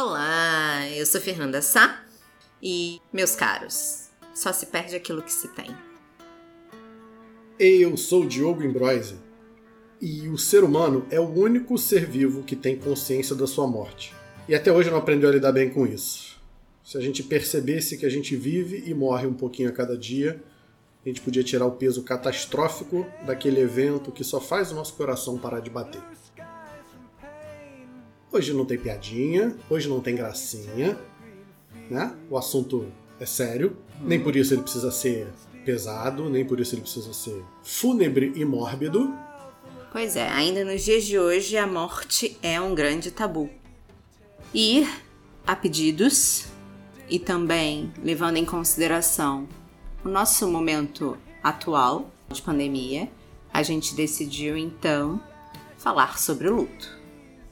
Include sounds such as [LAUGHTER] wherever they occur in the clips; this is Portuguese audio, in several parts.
Olá, eu sou Fernanda Sá e, meus caros, só se perde aquilo que se tem. Eu sou Diogo Imbroise e o ser humano é o único ser vivo que tem consciência da sua morte. E até hoje não aprendeu a lidar bem com isso. Se a gente percebesse que a gente vive e morre um pouquinho a cada dia, a gente podia tirar o peso catastrófico daquele evento que só faz o nosso coração parar de bater. Hoje não tem piadinha, hoje não tem gracinha, né? O assunto é sério, nem por isso ele precisa ser pesado, nem por isso ele precisa ser fúnebre e mórbido. Pois é, ainda nos dias de hoje a morte é um grande tabu. E, a pedidos, e também levando em consideração o nosso momento atual de pandemia, a gente decidiu então falar sobre o luto.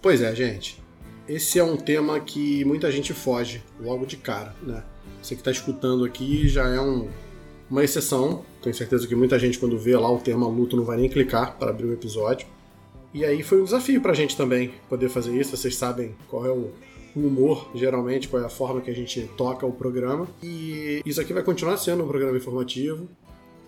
Pois é, gente. Esse é um tema que muita gente foge logo de cara, né? Você que está escutando aqui já é um, uma exceção. Tenho certeza que muita gente, quando vê lá o tema luto, não vai nem clicar para abrir o episódio. E aí foi um desafio para a gente também poder fazer isso. Vocês sabem qual é o humor, geralmente, qual é a forma que a gente toca o programa. E isso aqui vai continuar sendo um programa informativo.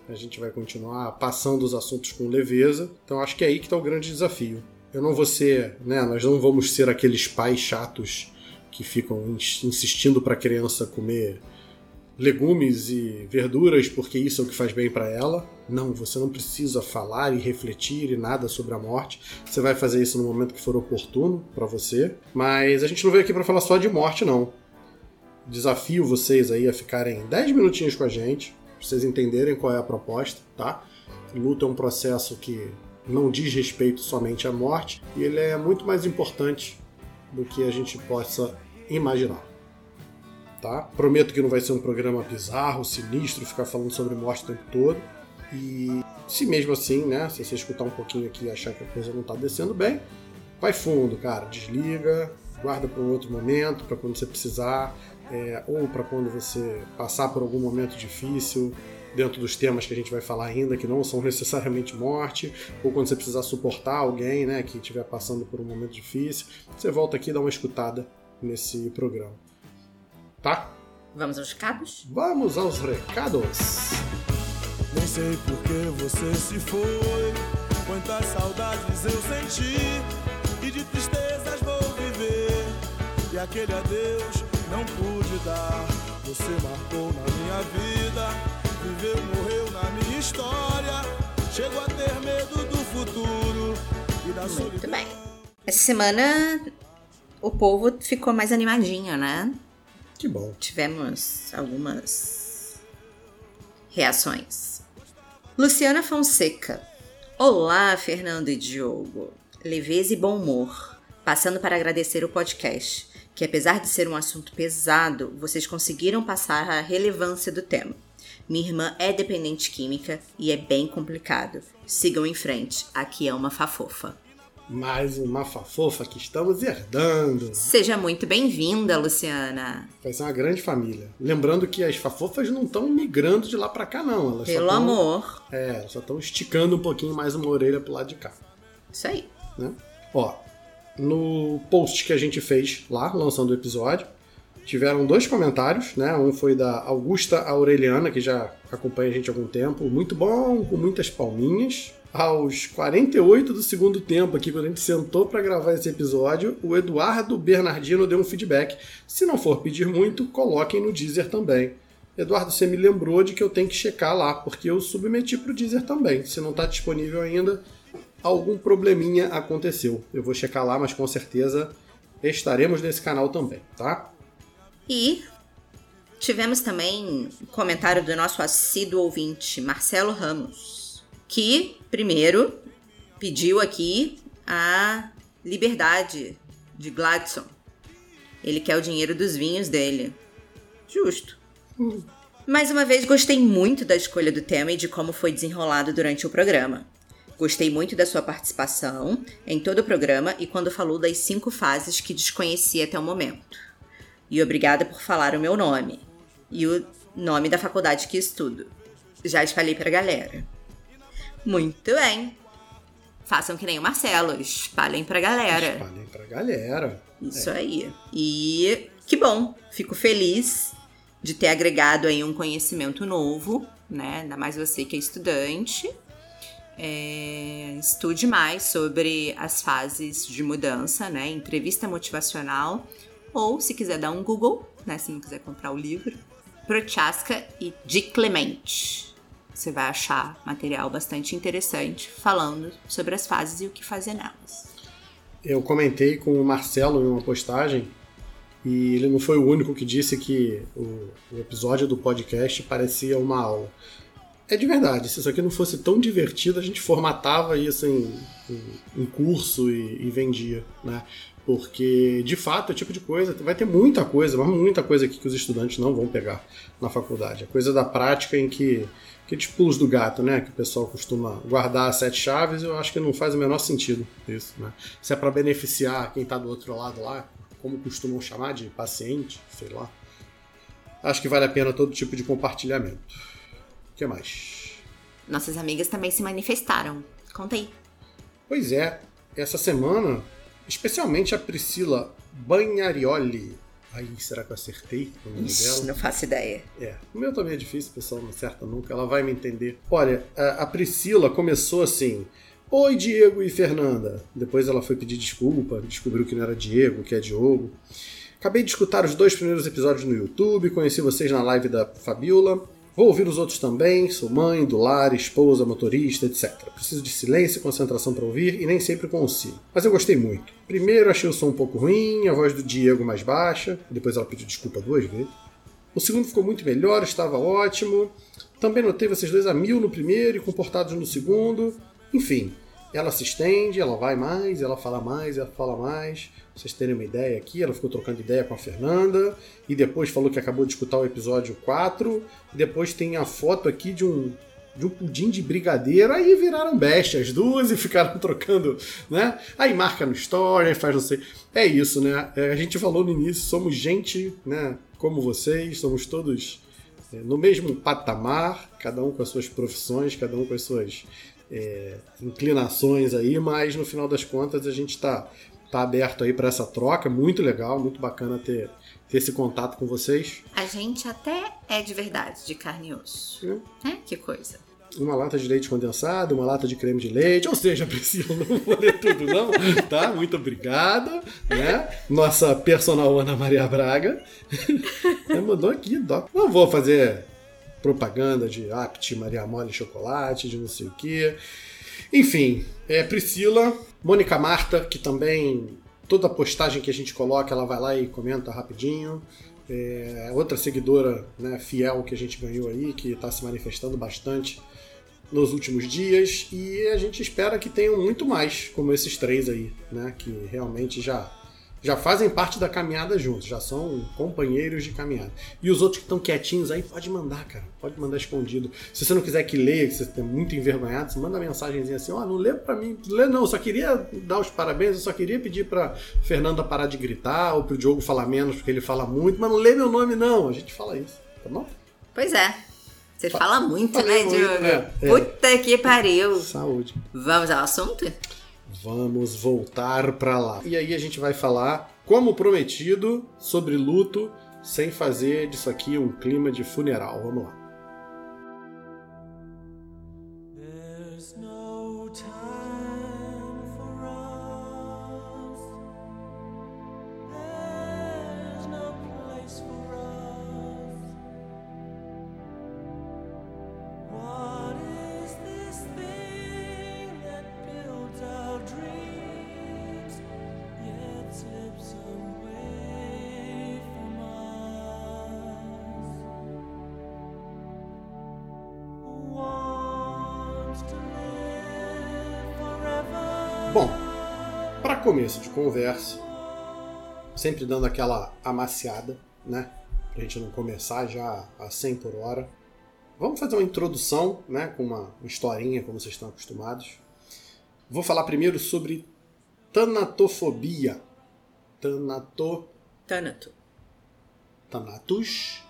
A gente vai continuar passando os assuntos com leveza. Então acho que é aí que está o grande desafio. Eu não vou ser, né? Nós não vamos ser aqueles pais chatos que ficam insistindo para a criança comer legumes e verduras porque isso é o que faz bem para ela. Não, você não precisa falar e refletir e nada sobre a morte. Você vai fazer isso no momento que for oportuno para você. Mas a gente não veio aqui para falar só de morte, não. Desafio vocês aí a ficarem 10 minutinhos com a gente, pra vocês entenderem qual é a proposta, tá? Luta é um processo que não diz respeito somente à morte, e ele é muito mais importante do que a gente possa imaginar. Tá? Prometo que não vai ser um programa bizarro, sinistro, ficar falando sobre morte o tempo todo. E se mesmo assim, né, se você escutar um pouquinho aqui e achar que a coisa não está descendo bem, vai fundo, cara, desliga, guarda para um outro momento, para quando você precisar, é, ou para quando você passar por algum momento difícil, dentro dos temas que a gente vai falar ainda, que não são necessariamente morte, ou quando você precisar suportar alguém né, que estiver passando por um momento difícil, você volta aqui e dá uma escutada nesse programa. Tá? Vamos aos recados? Vamos aos recados! Nem sei por que você se foi, quantas saudades eu senti, e de tristezas vou viver, e aquele adeus não pude dar, você marcou na minha vida viveu, morreu na minha história. Chego a ter medo do futuro e da Muito solidão. bem. Essa semana o povo ficou mais animadinho, né? Que bom. Tivemos algumas reações. Luciana Fonseca. Olá, Fernando e Diogo. Leveza e bom humor. Passando para agradecer o podcast, que apesar de ser um assunto pesado, vocês conseguiram passar a relevância do tema. Minha irmã é dependente química e é bem complicado. Sigam em frente, aqui é uma fafofa. Mais uma fafofa que estamos herdando. Seja muito bem-vinda, Luciana. Vai ser uma grande família. Lembrando que as fafofas não estão migrando de lá para cá, não. Elas Pelo tão, amor. É, elas só estão esticando um pouquinho mais uma orelha pro lado de cá. Isso aí. né? Ó, no post que a gente fez lá, lançando o episódio, tiveram dois comentários, né? Um foi da Augusta Aureliana, que já acompanha a gente há algum tempo. Muito bom, com muitas palminhas. Aos 48 do segundo tempo, aqui, quando a gente sentou para gravar esse episódio, o Eduardo Bernardino deu um feedback. Se não for pedir muito, coloquem no Deezer também. Eduardo, você me lembrou de que eu tenho que checar lá, porque eu submeti para o Deezer também. Se não está disponível ainda, algum probleminha aconteceu. Eu vou checar lá, mas com certeza estaremos nesse canal também, tá? E tivemos também um comentário do nosso assíduo ouvinte, Marcelo Ramos, que, primeiro, pediu aqui a liberdade de Gladson. Ele quer o dinheiro dos vinhos dele. Justo. Mais uma vez, gostei muito da escolha do tema e de como foi desenrolado durante o programa. Gostei muito da sua participação em todo o programa e quando falou das cinco fases que desconhecia até o momento. E obrigada por falar o meu nome e o nome da faculdade que estudo. Já espalhei pra galera. Muito bem. façam que nem o Marcelo, espalhem pra galera. Espalhem pra galera. Isso aí. E que bom, fico feliz de ter agregado aí um conhecimento novo, né? Ainda mais você que é estudante. É, estude mais sobre as fases de mudança, né? Entrevista motivacional. Ou se quiser dar um Google, né? Se não quiser comprar o livro. Prochaska e de Clemente. Você vai achar material bastante interessante falando sobre as fases e o que fazer nelas. Eu comentei com o Marcelo em uma postagem e ele não foi o único que disse que o, o episódio do podcast parecia uma aula. É de verdade, se isso aqui não fosse tão divertido, a gente formatava isso em, em, em curso e, e, vendia, né? Porque, de fato, é o tipo de coisa, vai ter muita coisa, mas muita coisa aqui que os estudantes não vão pegar na faculdade. É coisa da prática em que aqueles pulos do gato, né? Que o pessoal costuma guardar as sete chaves, eu acho que não faz o menor sentido isso, né? Se é para beneficiar quem está do outro lado lá, como costumam chamar de paciente, sei lá. Acho que vale a pena todo tipo de compartilhamento. O que mais? Nossas amigas também se manifestaram. Conta aí. Pois é, essa semana, especialmente a Priscila Bagnarioli, Aí, será que eu acertei o nome Ixi, dela? Não faço ideia. É. O meu também é difícil, o pessoal não acerta nunca. Ela vai me entender. Olha, a, a Priscila começou assim. Oi, Diego e Fernanda. Depois ela foi pedir desculpa, descobriu que não era Diego, que é Diogo. Acabei de escutar os dois primeiros episódios no YouTube, conheci vocês na live da Fabiola. Vou ouvir os outros também, sou mãe, do lar, esposa, motorista, etc. Preciso de silêncio e concentração para ouvir e nem sempre consigo. Mas eu gostei muito. Primeiro achei o som um pouco ruim, a voz do Diego mais baixa, depois ela pediu desculpa duas vezes. O segundo ficou muito melhor, estava ótimo. Também notei vocês dois a mil no primeiro e comportados no segundo. Enfim, ela se estende, ela vai mais, ela fala mais, ela fala mais vocês terem uma ideia aqui, ela ficou trocando ideia com a Fernanda e depois falou que acabou de escutar o episódio 4. E depois tem a foto aqui de um de um pudim de brigadeiro, aí viraram bestas as duas [LAUGHS] e ficaram trocando, né? Aí marca no story, faz não sei. É isso, né? É, a gente falou no início, somos gente, né? Como vocês, somos todos é, no mesmo patamar, cada um com as suas profissões, cada um com as suas é, inclinações aí, mas no final das contas a gente está tá aberto aí para essa troca. Muito legal, muito bacana ter, ter esse contato com vocês. A gente até é de verdade, de carne e osso. É. Que coisa. Uma lata de leite condensado, uma lata de creme de leite, ou seja, [LAUGHS] Priscila, não vou ler tudo não, tá? Muito obrigado, né? Nossa personal Ana Maria Braga [LAUGHS] mandou aqui, doc. Não vou fazer propaganda de Apt, Maria Mole Chocolate, de não sei o que. Enfim, é Priscila, Mônica Marta, que também toda postagem que a gente coloca, ela vai lá e comenta rapidinho. É, outra seguidora né, fiel que a gente ganhou aí, que está se manifestando bastante nos últimos dias. E a gente espera que tenham muito mais, como esses três aí, né, que realmente já já fazem parte da caminhada juntos, já são companheiros de caminhada. E os outros que estão quietinhos aí, pode mandar, cara. Pode mandar escondido. Se você não quiser que leia, que você está muito envergonhado, você manda mensagenzinha assim: ó, oh, não lê para mim, lê não, só queria dar os parabéns, eu só queria pedir para Fernanda parar de gritar ou pro Diogo falar menos, porque ele fala muito, mas não lê meu nome não. A gente fala isso, tá bom? Pois é. Você fala muito, né, Diogo? É, é. Puta que pariu. Saúde. Vamos ao assunto? Vamos voltar para lá. E aí a gente vai falar, como prometido, sobre luto, sem fazer disso aqui um clima de funeral. Vamos lá. Começo de conversa, sempre dando aquela amaciada, né? Pra gente não começar já a 100 por hora. Vamos fazer uma introdução, né? Com uma historinha, como vocês estão acostumados. Vou falar primeiro sobre tanatofobia. Tanato. Tanato. Thanatos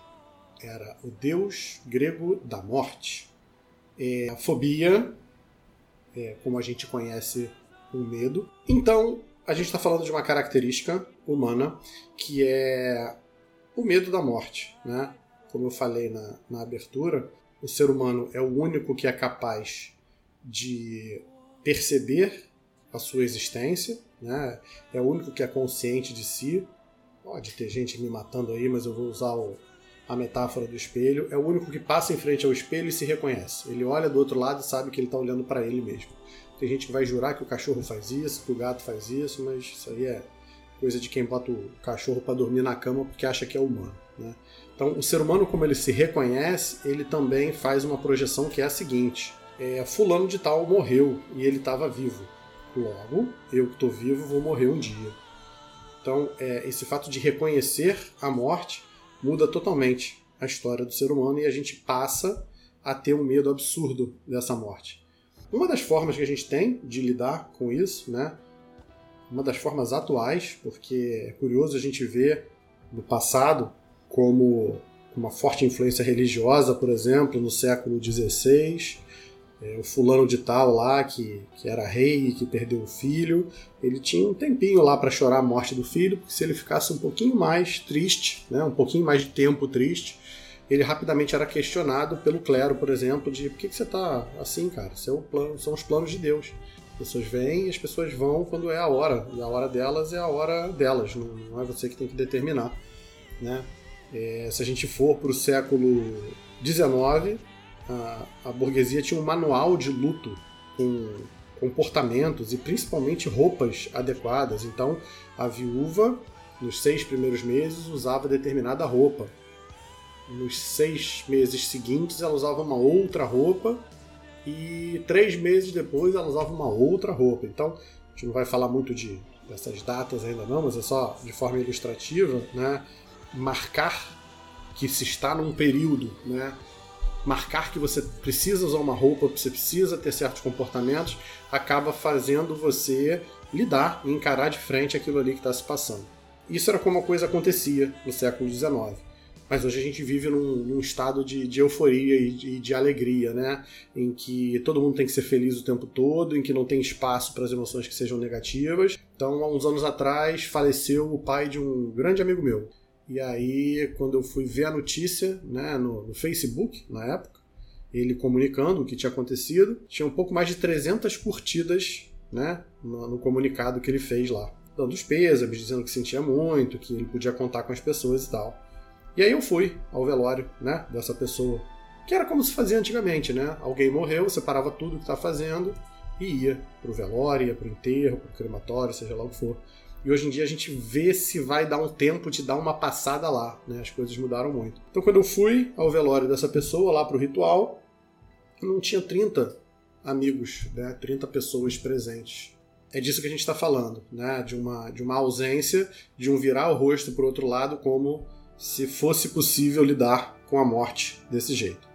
era o deus grego da morte. É, a fobia é, como a gente conhece o medo. Então, a gente está falando de uma característica humana que é o medo da morte. Né? Como eu falei na, na abertura, o ser humano é o único que é capaz de perceber a sua existência, né? é o único que é consciente de si. Pode ter gente me matando aí, mas eu vou usar o, a metáfora do espelho. É o único que passa em frente ao espelho e se reconhece. Ele olha do outro lado e sabe que ele está olhando para ele mesmo. Tem gente que vai jurar que o cachorro faz isso, que o gato faz isso, mas isso aí é coisa de quem bota o cachorro para dormir na cama porque acha que é humano. Né? Então, o ser humano, como ele se reconhece, ele também faz uma projeção que é a seguinte: é, Fulano de Tal morreu e ele estava vivo. Logo, eu que estou vivo vou morrer um dia. Então, é, esse fato de reconhecer a morte muda totalmente a história do ser humano e a gente passa a ter um medo absurdo dessa morte. Uma das formas que a gente tem de lidar com isso, né? Uma das formas atuais, porque é curioso a gente ver no passado como uma forte influência religiosa, por exemplo, no século XVI, é, o fulano de tal lá, que, que era rei e que perdeu o filho, ele tinha um tempinho lá para chorar a morte do filho, porque se ele ficasse um pouquinho mais triste, né, um pouquinho mais de tempo triste, ele rapidamente era questionado pelo clero, por exemplo, de por que, que você está assim, cara? Plano, são os planos de Deus. As pessoas vêm e as pessoas vão quando é a hora. E a hora delas é a hora delas, não, não é você que tem que determinar. Né? É, se a gente for para o século XIX, a, a burguesia tinha um manual de luto com comportamentos e principalmente roupas adequadas. Então, a viúva, nos seis primeiros meses, usava determinada roupa nos seis meses seguintes ela usava uma outra roupa e três meses depois ela usava uma outra roupa. Então, a gente não vai falar muito de, dessas datas ainda não, mas é só de forma ilustrativa, né? Marcar que se está num período, né? Marcar que você precisa usar uma roupa, que você precisa ter certos comportamentos, acaba fazendo você lidar e encarar de frente aquilo ali que está se passando. Isso era como a coisa acontecia no século XIX. Mas hoje a gente vive num, num estado de, de euforia e de, de, alegria, né? Em que todo mundo tem que ser feliz o tempo todo, em que não tem espaço para as emoções que sejam negativas. Então, há uns anos atrás, faleceu o pai de um grande amigo meu. E aí, quando eu fui ver a notícia né, no, no Facebook, na época, ele comunicando o que tinha acontecido, tinha um pouco mais de 300 curtidas né, no, no comunicado que ele fez lá. Dando os pêsames, dizendo que sentia muito, que ele podia contar com as pessoas e tal. E aí eu fui ao velório, né, dessa pessoa. Que era como se fazia antigamente, né? Alguém morreu, você parava tudo que estava fazendo e ia pro velório, ia pro enterro, pro crematório, seja lá o que for. E hoje em dia a gente vê se vai dar um tempo de dar uma passada lá, né? As coisas mudaram muito. Então quando eu fui ao velório dessa pessoa, lá pro ritual, não tinha 30 amigos, né? 30 pessoas presentes. É disso que a gente está falando, né? De uma, de uma ausência, de um virar o rosto para o outro lado como se fosse possível lidar com a morte desse jeito.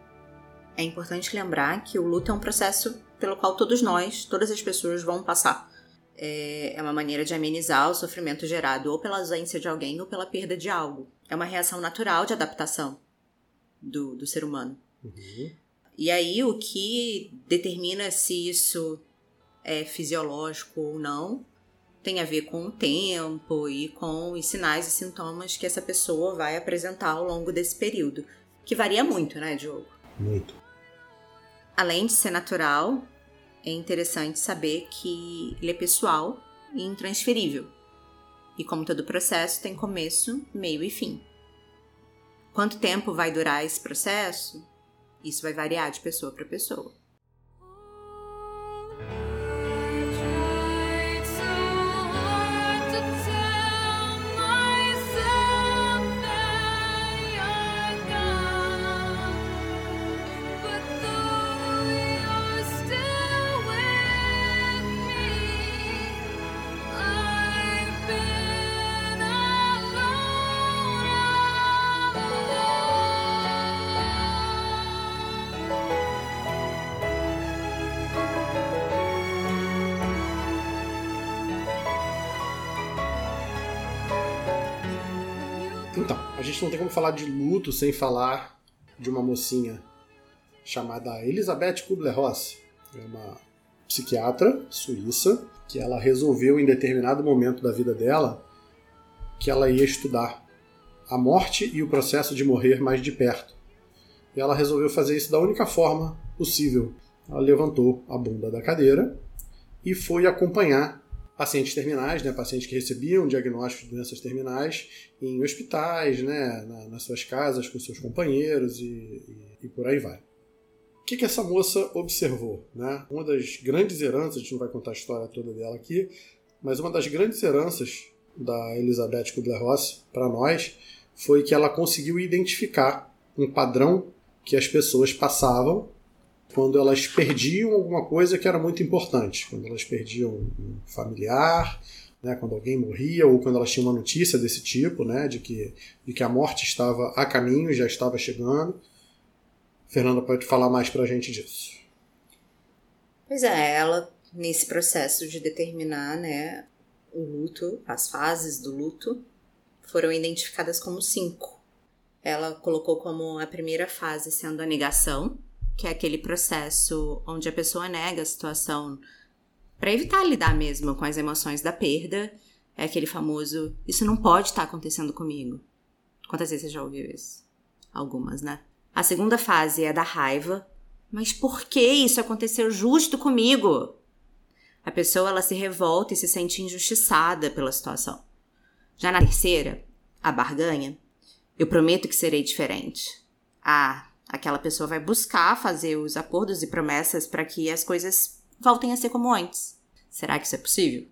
É importante lembrar que o luto é um processo pelo qual todos nós, todas as pessoas vão passar. É, é uma maneira de amenizar o sofrimento gerado ou pela ausência de alguém ou pela perda de algo. É uma reação natural de adaptação do, do ser humano. Uhum. E aí, o que determina se isso é fisiológico ou não tem a ver com o tempo e com os sinais e sintomas que essa pessoa vai apresentar ao longo desse período, que varia muito, né, Diogo? Muito. Além de ser natural, é interessante saber que ele é pessoal e intransferível. E como todo processo, tem começo, meio e fim. Quanto tempo vai durar esse processo? Isso vai variar de pessoa para pessoa. Tem como falar de luto sem falar de uma mocinha chamada Elizabeth Kubler-Ross. É uma psiquiatra suíça que ela resolveu em determinado momento da vida dela que ela ia estudar a morte e o processo de morrer mais de perto. E ela resolveu fazer isso da única forma possível. Ela levantou a bunda da cadeira e foi acompanhar pacientes terminais, né, pacientes que recebiam diagnósticos de doenças terminais em hospitais, né, na, nas suas casas com seus companheiros e, e, e por aí vai. O que, que essa moça observou? Né? Uma das grandes heranças, a gente não vai contar a história toda dela aqui, mas uma das grandes heranças da Elizabeth Kubler-Ross para nós foi que ela conseguiu identificar um padrão que as pessoas passavam quando elas perdiam alguma coisa que era muito importante, quando elas perdiam um familiar, né, quando alguém morria ou quando elas tinham uma notícia desse tipo, né, de que, de que a morte estava a caminho, já estava chegando. Fernanda pode falar mais para a gente disso. Pois é, ela nesse processo de determinar, né, o luto, as fases do luto, foram identificadas como cinco. Ela colocou como a primeira fase sendo a negação, que é aquele processo onde a pessoa nega a situação para evitar lidar mesmo com as emoções da perda. É aquele famoso: Isso não pode estar acontecendo comigo. Quantas vezes você já ouviu isso? Algumas, né? A segunda fase é da raiva. Mas por que isso aconteceu justo comigo? A pessoa ela se revolta e se sente injustiçada pela situação. Já na terceira, a barganha, eu prometo que serei diferente. Ah, aquela pessoa vai buscar fazer os acordos e promessas para que as coisas voltem a ser como antes. Será que isso é possível?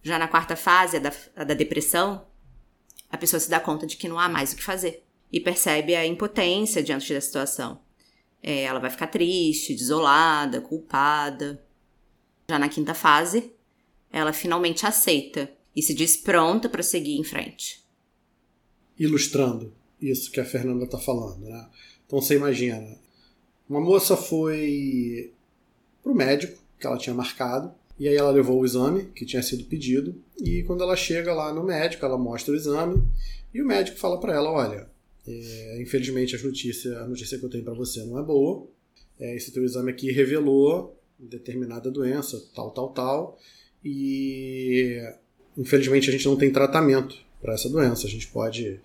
Já na quarta fase, a da, a da depressão, a pessoa se dá conta de que não há mais o que fazer e percebe a impotência diante da situação. É, ela vai ficar triste, desolada, culpada. Já na quinta fase, ela finalmente aceita e se diz pronta para seguir em frente. Ilustrando isso que a Fernanda está falando, né? Então você imagina, uma moça foi pro médico que ela tinha marcado, e aí ela levou o exame que tinha sido pedido, e quando ela chega lá no médico, ela mostra o exame, e o médico fala para ela, olha, é, infelizmente as notícias, a notícia que eu tenho para você não é boa, é, esse teu exame aqui revelou determinada doença, tal, tal, tal, e infelizmente a gente não tem tratamento para essa doença, a gente pode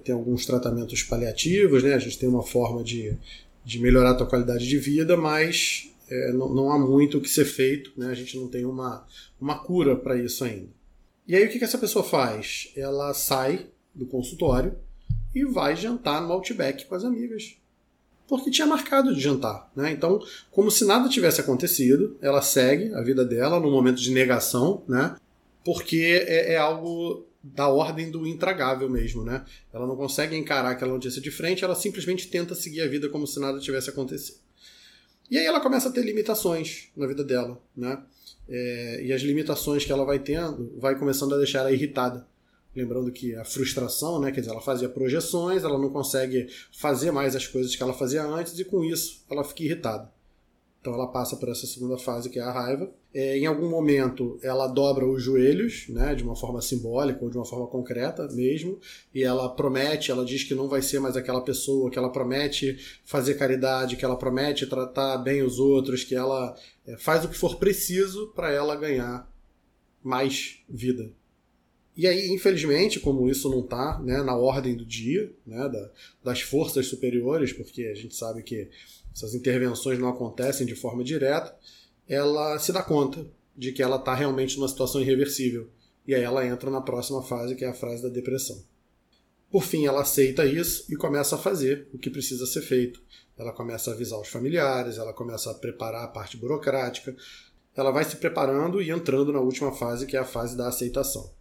tem alguns tratamentos paliativos, né? A gente tem uma forma de, de melhorar a tua qualidade de vida, mas é, não, não, há muito o que ser feito, né? A gente não tem uma, uma cura para isso ainda. E aí o que, que essa pessoa faz? Ela sai do consultório e vai jantar no Outback com as amigas. Porque tinha marcado de jantar. Né? Então, como se nada tivesse acontecido, ela segue a vida dela no momento de negação, né? porque é, é algo da ordem do intragável mesmo, né? Ela não consegue encarar aquela notícia de frente, ela simplesmente tenta seguir a vida como se nada tivesse acontecido. E aí ela começa a ter limitações na vida dela, né? É, e as limitações que ela vai tendo vai começando a deixar ela irritada. Lembrando que a frustração, né? Quer dizer, ela fazia projeções, ela não consegue fazer mais as coisas que ela fazia antes e com isso ela fica irritada. Então ela passa por essa segunda fase que é a raiva. É, em algum momento ela dobra os joelhos, né, de uma forma simbólica ou de uma forma concreta mesmo, e ela promete, ela diz que não vai ser mais aquela pessoa, que ela promete fazer caridade, que ela promete tratar bem os outros, que ela é, faz o que for preciso para ela ganhar mais vida. E aí, infelizmente, como isso não está né, na ordem do dia, né, da, das forças superiores, porque a gente sabe que essas intervenções não acontecem de forma direta, ela se dá conta de que ela está realmente numa situação irreversível. E aí ela entra na próxima fase, que é a fase da depressão. Por fim, ela aceita isso e começa a fazer o que precisa ser feito. Ela começa a avisar os familiares, ela começa a preparar a parte burocrática, ela vai se preparando e entrando na última fase, que é a fase da aceitação.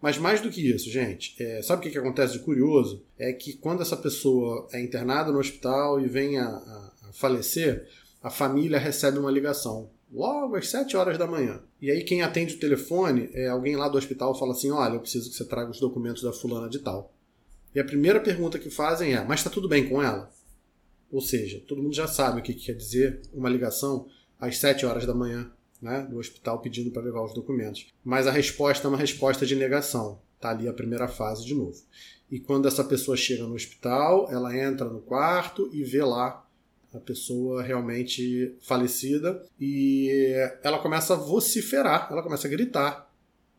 Mas mais do que isso, gente, é, sabe o que, que acontece de curioso? É que quando essa pessoa é internada no hospital e vem a, a, a falecer, a família recebe uma ligação logo às 7 horas da manhã. E aí quem atende o telefone é alguém lá do hospital fala assim: "Olha, eu preciso que você traga os documentos da fulana de tal". E a primeira pergunta que fazem é: "Mas está tudo bem com ela?". Ou seja, todo mundo já sabe o que quer dizer uma ligação às 7 horas da manhã né, do hospital pedindo para levar os documentos. Mas a resposta é uma resposta de negação. Está ali a primeira fase de novo. E quando essa pessoa chega no hospital, ela entra no quarto e vê lá a pessoa realmente falecida, e ela começa a vociferar, ela começa a gritar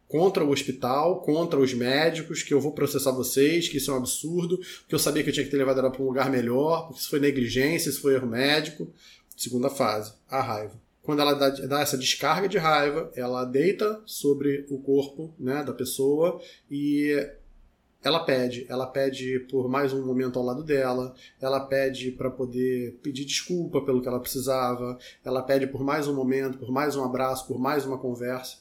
contra o hospital, contra os médicos, que eu vou processar vocês, que isso é um absurdo, que eu sabia que eu tinha que ter levado ela para um lugar melhor, porque isso foi negligência, isso foi erro médico. Segunda fase, a raiva. Quando ela dá, dá, essa descarga de raiva, ela deita sobre o corpo né, da pessoa e ela pede, ela pede por mais um momento ao lado dela, ela pede para poder pedir desculpa pelo que ela precisava, ela pede por mais um momento, por mais um abraço, por mais uma conversa.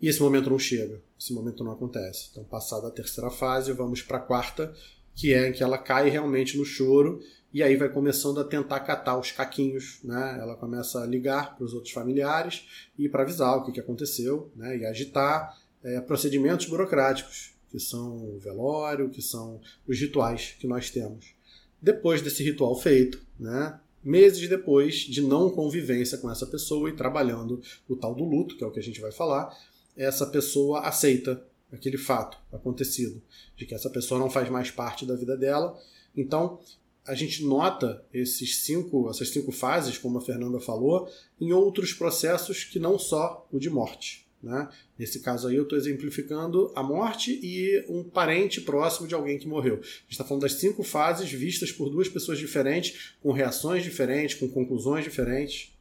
E esse momento não chega, esse momento não acontece. Então, passada a terceira fase, vamos para a quarta, que é em que ela cai realmente no choro e aí vai começando a tentar catar os caquinhos, né? Ela começa a ligar para os outros familiares e para avisar o que, que aconteceu, né? E agitar é, procedimentos burocráticos que são o velório, que são os rituais que nós temos. Depois desse ritual feito, né, meses depois de não convivência com essa pessoa e trabalhando o tal do luto, que é o que a gente vai falar, essa pessoa aceita aquele fato acontecido, de que essa pessoa não faz mais parte da vida dela. Então, a gente nota esses cinco, essas cinco fases, como a Fernanda falou, em outros processos que não só o de morte. Né? Nesse caso aí, eu estou exemplificando a morte e um parente próximo de alguém que morreu. A gente está falando das cinco fases vistas por duas pessoas diferentes, com reações diferentes, com conclusões diferentes.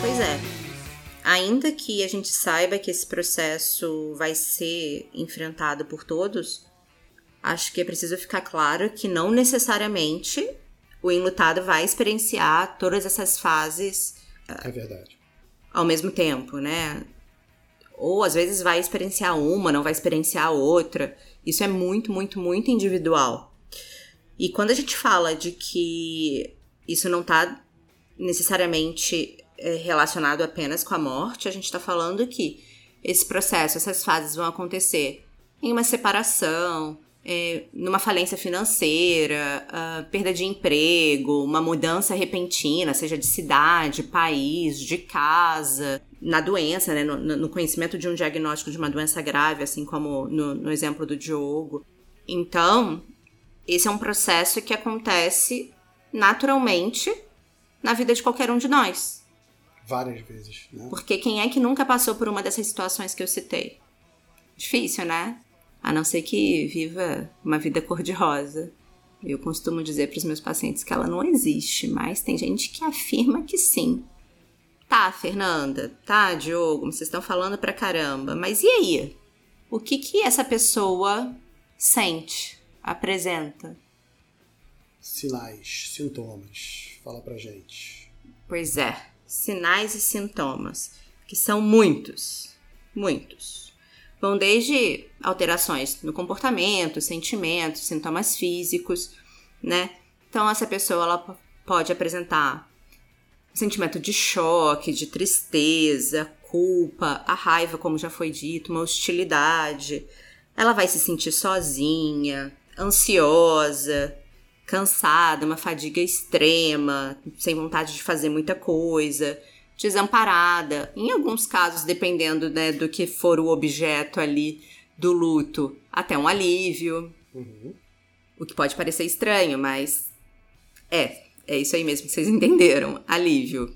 Pois é. Ainda que a gente saiba que esse processo vai ser enfrentado por todos, acho que é preciso ficar claro que não necessariamente o enlutado vai experienciar todas essas fases. É verdade. Ao mesmo tempo, né? Ou às vezes vai experienciar uma, não vai experienciar outra. Isso é muito, muito, muito individual. E quando a gente fala de que isso não está necessariamente é, relacionado apenas com a morte, a gente está falando que esse processo, essas fases vão acontecer em uma separação, é, numa falência financeira, perda de emprego, uma mudança repentina, seja de cidade, país, de casa, na doença, né, no, no conhecimento de um diagnóstico de uma doença grave, assim como no, no exemplo do Diogo. Então, esse é um processo que acontece naturalmente na vida de qualquer um de nós. Várias vezes, né? Porque quem é que nunca passou por uma dessas situações que eu citei? Difícil, né? a não ser que viva uma vida cor-de-rosa. Eu costumo dizer para os meus pacientes que ela não existe, mas tem gente que afirma que sim. Tá, Fernanda, tá, Diogo, vocês estão falando pra caramba, mas e aí? O que que essa pessoa sente, apresenta? Sinais, sintomas. Fala pra gente. Pois é, sinais e sintomas, que são muitos, muitos. Vão desde alterações no comportamento, sentimentos, sintomas físicos, né? Então, essa pessoa ela pode apresentar sentimento de choque, de tristeza, culpa, a raiva, como já foi dito, uma hostilidade. Ela vai se sentir sozinha, ansiosa, cansada, uma fadiga extrema, sem vontade de fazer muita coisa desamparada. Em alguns casos, dependendo né, do que for o objeto ali do luto, até um alívio. Uhum. O que pode parecer estranho, mas é, é isso aí mesmo que vocês entenderam. Alívio.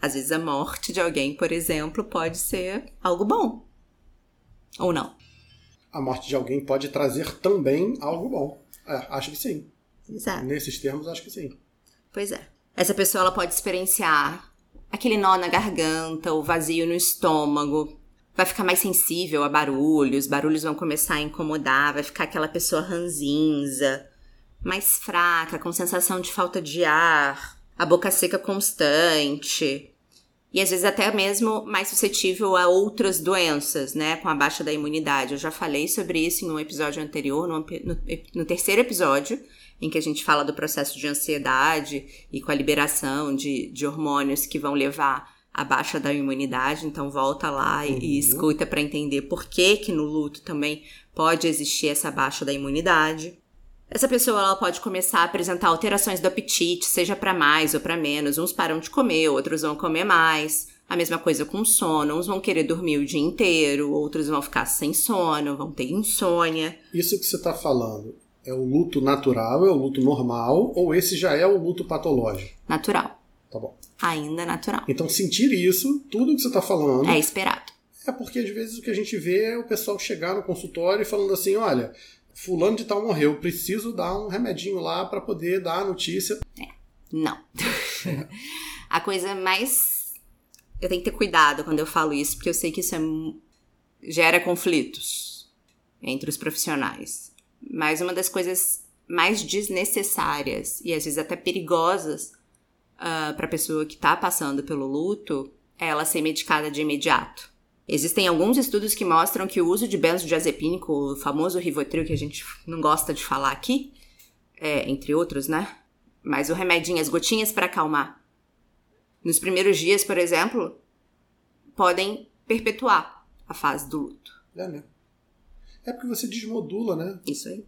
Às vezes a morte de alguém, por exemplo, pode ser algo bom. Ou não. A morte de alguém pode trazer também algo bom. É, acho que sim. Exato. Nesses termos, acho que sim. Pois é. Essa pessoa ela pode experienciar aquele nó na garganta, o vazio no estômago. Vai ficar mais sensível a barulhos, barulhos vão começar a incomodar, vai ficar aquela pessoa ranzinza, mais fraca, com sensação de falta de ar, a boca seca constante. E às vezes até mesmo mais suscetível a outras doenças, né? Com a baixa da imunidade. Eu já falei sobre isso em um episódio anterior, no, no, no terceiro episódio, em que a gente fala do processo de ansiedade e com a liberação de, de hormônios que vão levar a baixa da imunidade, então volta lá e, Uhum. e escuta para entender por que que no luto também pode existir essa baixa da imunidade. Essa pessoa ela pode começar a apresentar alterações do apetite, seja para mais ou para menos. Uns param de comer, outros vão comer mais. A mesma coisa com sono, uns vão querer dormir o dia inteiro, outros vão ficar sem sono, vão ter insônia. Isso que você está falando é o luto natural, é o luto normal, ou esse já é o luto patológico? Natural, Tá bom. ainda natural. Então, sentir isso, tudo que você está falando, É esperado. é porque às vezes o que a gente vê é o pessoal chegar no consultório e falando assim: olha, fulano de tal morreu, preciso dar um remedinho lá para poder dar a notícia. Não. a coisa mais. Eu tenho que ter cuidado quando eu falo isso, porque eu sei que isso é... gera conflitos entre os profissionais. Mas uma das coisas mais desnecessárias e às vezes até perigosas para a pessoa que está passando pelo luto é ela ser medicada de imediato. Existem alguns estudos que mostram que o uso de benzodiazepínico, o famoso Rivotril que a gente não gosta de falar aqui, é, entre outros, né? Mas o remedinho, as gotinhas para acalmar, nos primeiros dias, por exemplo, podem perpetuar a fase do luto. É, né? É porque você desmodula, né? Isso aí.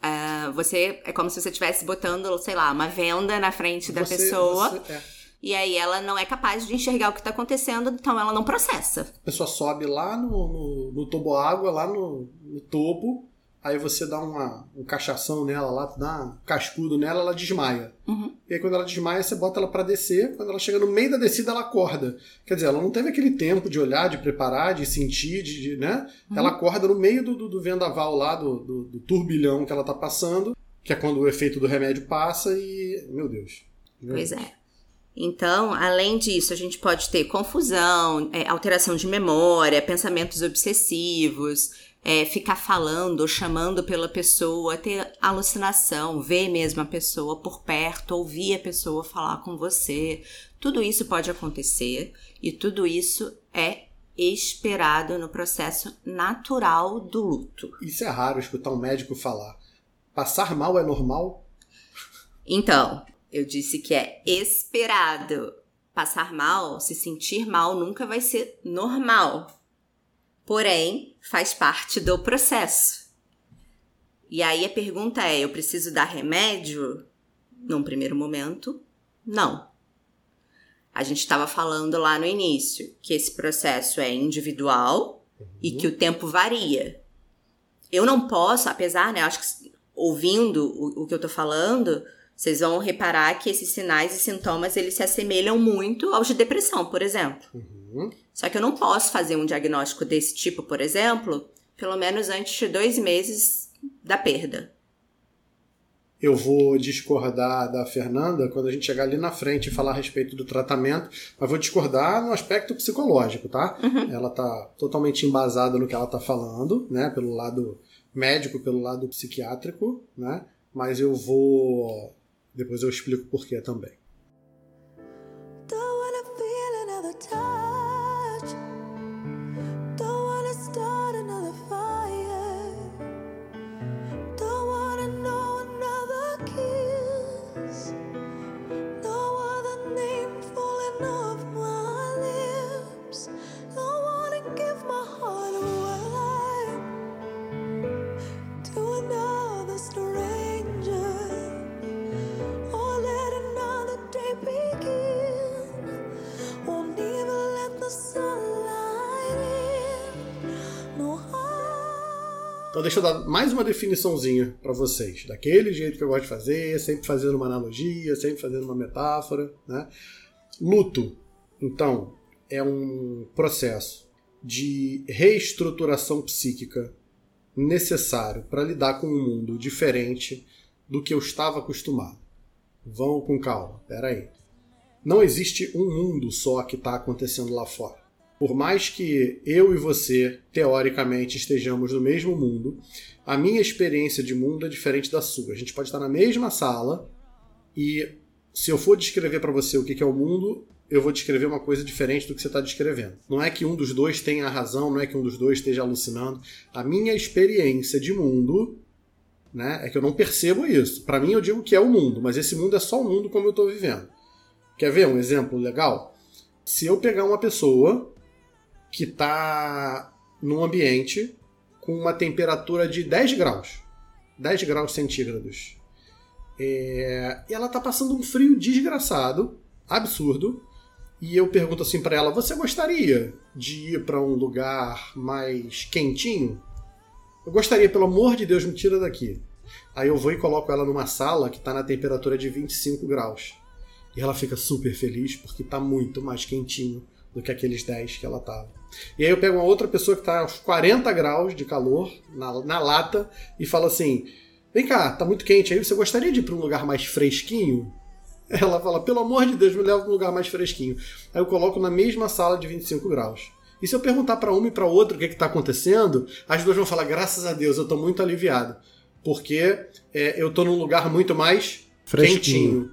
Ah, você é como se você estivesse botando, sei lá, uma venda na frente da Você- pessoa você- é. E aí ela não é capaz de enxergar o que tá acontecendo, então ela não processa. A pessoa sobe lá no, no, no toboágua, lá no, no topo, aí você dá uma, um cachação nela lá, dá um cascudo nela, ela desmaia. Uhum. E aí quando ela desmaia, você bota ela pra descer, quando ela chega no meio da descida, ela acorda. Quer dizer, ela não teve aquele tempo de olhar, de preparar, de sentir, de, de- né? Ela acorda no meio do, do, do vendaval lá, do, do, do turbilhão que ela tá passando, que é quando o efeito do remédio passa e... Meu Deus. Meu Pois Deus. é. Então, além disso, a gente pode ter confusão, é, alteração de memória, pensamentos obsessivos, é, ficar falando ou chamando pela pessoa, ter alucinação, ver mesmo a pessoa por perto, ouvir a pessoa falar com você. Tudo isso pode acontecer e tudo isso é esperado no processo natural do luto. Isso é raro escutar um médico falar. Passar mal é normal? Então, eu disse que é esperado. Passar mal, se sentir mal, nunca vai ser normal. Porém, faz parte do processo. E aí a pergunta é: eu preciso dar remédio? Num primeiro momento, não. A gente estava falando lá no início que esse processo é individual e que o tempo varia. Eu não posso, apesar, né? Acho que ouvindo o, o que eu tô falando, vocês vão reparar que esses sinais e sintomas eles se assemelham muito aos de depressão, por exemplo. Uhum. Só que eu não posso fazer um diagnóstico desse tipo, por exemplo, pelo menos antes de dois meses da perda. Eu vou discordar da Fernanda quando a gente chegar ali na frente e falar a respeito do tratamento, mas vou discordar no aspecto psicológico, tá? Ela tá totalmente embasada no que ela tá falando, né? Pelo lado médico, pelo lado psiquiátrico, né? Mas eu vou. Depois eu explico por quê também. Deixa eu dar mais uma definiçãozinha para vocês, daquele jeito que eu gosto de fazer, sempre fazendo uma analogia, sempre fazendo uma metáfora, né? Luto, então, é um processo de reestruturação psíquica necessário para lidar com um mundo diferente do que eu estava acostumado. Vão com calma, peraí. Não existe um mundo só que está acontecendo lá fora. Por mais que eu e você, teoricamente, estejamos no mesmo mundo, a minha experiência de mundo é diferente da sua. A gente pode estar na mesma sala e, se eu for descrever para você o que é o mundo, eu vou descrever uma coisa diferente do que você está descrevendo. Não é que um dos dois tenha razão, não é que um dos dois esteja alucinando. A minha experiência de mundo né, é que eu não percebo isso. Para mim, eu digo que é o mundo, mas esse mundo é só o mundo como eu estou vivendo. Quer ver um exemplo legal? se eu pegar uma pessoa que está num ambiente com uma temperatura de 10 graus, 10 graus centígrados, é, e ela está passando um frio desgraçado, absurdo, e eu pergunto assim para ela: você gostaria de ir para um lugar mais quentinho? Eu gostaria, pelo amor de Deus, me tira daqui. Aí eu vou e coloco ela numa sala que está na temperatura de 25 graus. E ela fica super feliz porque está muito mais quentinho do que aqueles 10 que ela estava. E aí eu pego uma outra pessoa que está aos 40 graus de calor na, na lata e falo assim: Vem cá, tá muito quente aí, você gostaria de ir para um lugar mais fresquinho? Ela fala: Pelo amor de Deus, me leva para um lugar mais fresquinho. Aí eu coloco na mesma sala de 25 graus. E se eu perguntar para uma e para outra o que está acontecendo, as duas vão falar: Graças a Deus, eu estou muito aliviado. Porque é, eu estou num lugar muito mais Fresquinho. quentinho.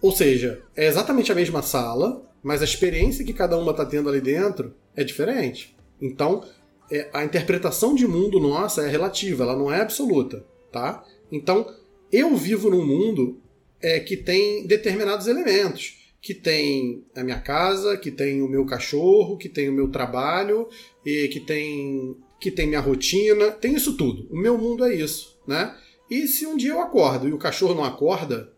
Ou seja, é exatamente a mesma sala, mas a experiência que cada uma está tendo ali dentro é diferente. Então, é, a interpretação de mundo nossa é relativa, ela não é absoluta, tá? Então, eu vivo num mundo é, que tem determinados elementos, que tem a minha casa, que tem o meu cachorro, que tem o meu trabalho, e que tem que tem minha rotina, tem isso tudo. O meu mundo é isso, né? E se um dia eu acordo e o cachorro não acorda,